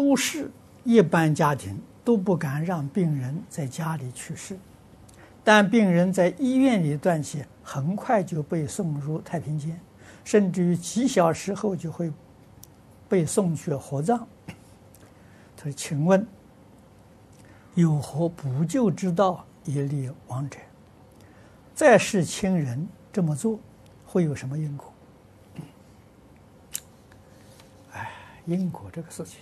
都市一般家庭都不敢让病人在家里去世，但病人在医院里断气，很快就被送入太平间，甚至于几小时后就会被送去火葬。他说：“请问有何补救之道以利亡者？在世亲人这么做会有什么因果？”哎，因果这个事情。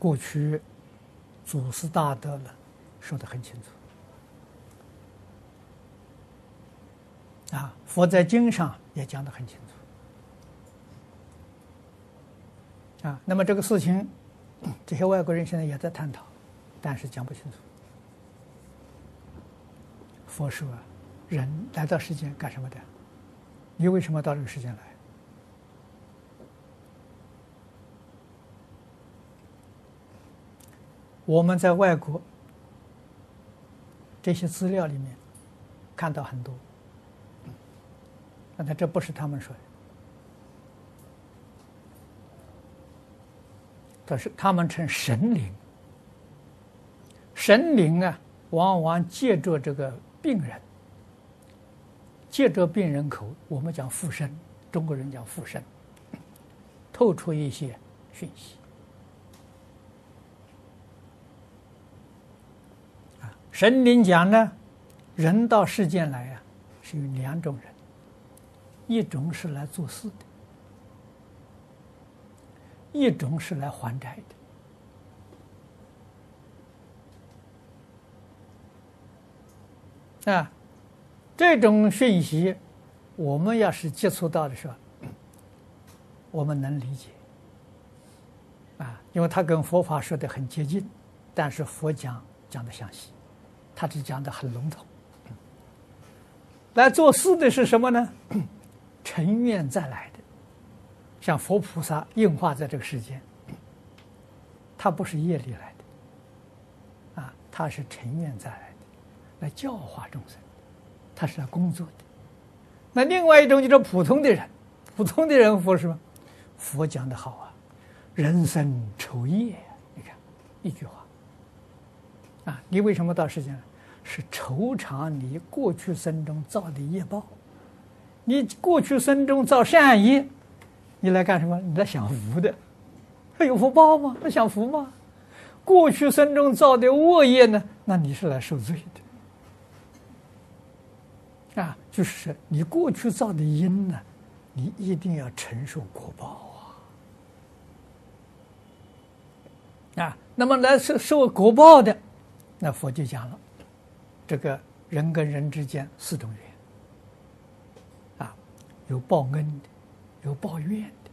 过去祖师大德了，说得很清楚，啊，佛在经上也讲得很清楚，啊，那么这个事情，这些外国人现在也在探讨，但是讲不清楚。佛说，人来到世间干什么的？你为什么到这个世间来？我们在外国这些资料里面看到很多，但这不是他们说的，这是他们称神灵。神灵啊，往往借着这个病人，借着病人口，我们讲附身，中国人讲附身，透出一些讯息。神灵讲呢，人到世间来啊，是有两种人，一种是来做事的，一种是来还债的。啊，这种讯息，我们要是接触到的时候，我们能理解。啊，因为他跟佛法说的很接近，但是佛讲讲的详细。他只讲的很笼统。来做事的是什么呢？乘愿再来的，像佛菩萨应化在这个世间，他不是业力来的，啊，他是乘愿再来的，来教化众生，他是来工作的。那另外一种就是普通的人，普通的人佛什么？佛讲的好啊，人生酬业，你看一句话，啊，你为什么到世间来？是酬偿你过去生中造的业报，你过去生中造善业，你来干什么？你来享福的，他有福报吗？那享福吗？过去生中造的恶业呢？那你是来受罪的，啊，就是你过去造的因呢，你一定要承受果报啊，啊，那么来受受果报的，那佛就讲了。这个人跟人之间四种缘，啊，有报恩的，有报怨的，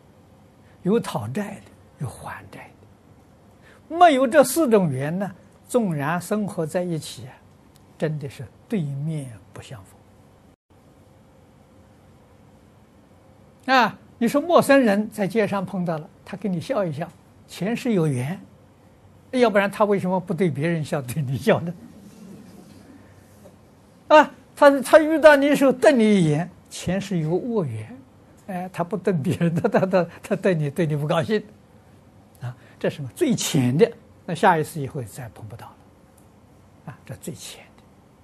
有讨债的，有还债的。没有这四种缘呢，纵然生活在一起啊，真的是对面不相逢。啊，你说陌生人在街上碰到了，他跟你笑一笑，前世有缘，要不然他为什么不对别人笑，对你笑呢？啊，他他遇到你的时候瞪你一眼，前世有恶缘，哎，他不瞪别人，他他他他瞪你，对你不高兴，啊，这是什么最浅的？那下一次以后再碰不到了，啊，这最浅的，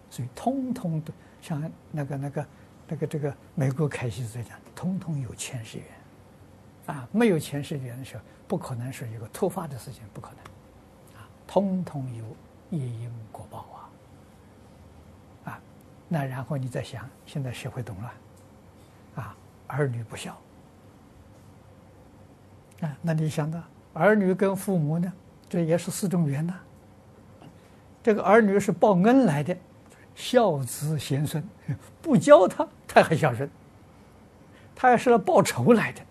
所以通通都像那个那个那个这个美国凯西在讲，通通有前世缘，啊，没有前世缘的时候，不可能是一个突发的事情，不可能，啊，通通有业因果报啊。那然后你再想，现在社会动乱，啊，儿女不孝，啊，那你想到儿女跟父母呢，这也是四种缘呐。这个儿女是报恩来的，孝子贤孙，不教他他还孝顺；他要是来报仇来的，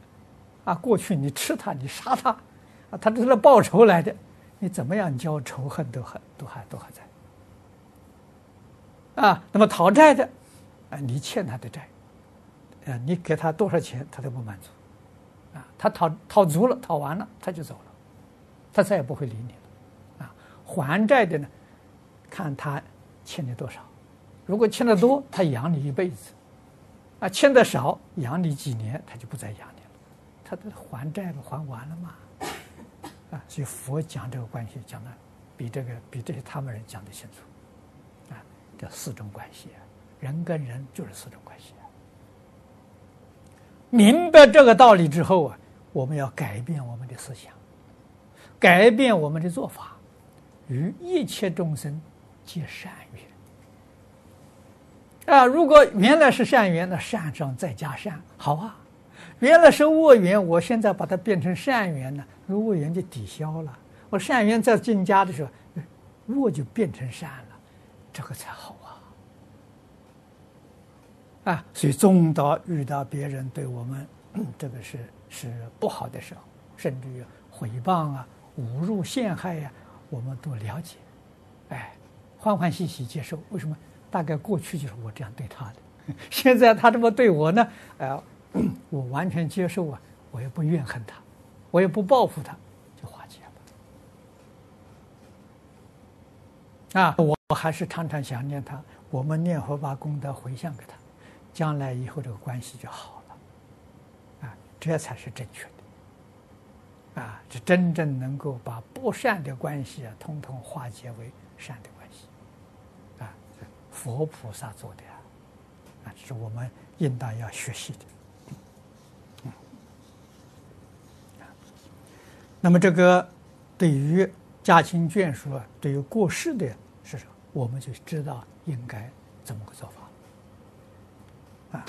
啊，过去你吃他，你杀他，啊，他这是来报仇来的，你怎么样教仇恨都还都还都还在。啊，那么讨债的，啊，你欠他的债，啊，你给他多少钱，他都不满足，啊，他讨讨足了，讨完了，他就走了，他再也不会理你了，啊，还债的呢，看他欠你多少，如果欠的多，他养你一辈子；啊，欠的少，养你几年，他就不再养你了。他都还债不还完了嘛？啊，所以佛讲这个关系讲的比这个比这些他们人讲的清楚。啊，这四种关系，人跟人就是四种关系。明白这个道理之后啊，我们要改变我们的思想，改变我们的做法，与一切众生结善缘。啊，如果原来是善缘，那善上再加善，好啊。原来是恶缘，我现在把它变成善缘呢，那恶缘就抵消了。我善缘再增加的时候，恶就变成善了，这个才好。啊，啊所以中道遇到别人对我们，这个是是不好的时候，甚至于毁谤啊、侮辱、陷害呀、我们都了解，哎，欢欢喜喜接受。为什么？大概过去就是我这样对他的，现在他这么对我呢？哎，我完全接受啊，我也不怨恨他，我也不报复他，就化解了。啊，我我还是常常想念他，我们念佛把功德回向给他。将来以后这个关系就好了，啊，这才是正确的，啊，这真正能够把不善的关系啊，通通化解为善的关系，啊，佛菩萨做的，啊，这是我们应当要学习的，那么这个对于家亲眷属啊，对于过世的是什么，我们就知道应该怎么个做法。啊。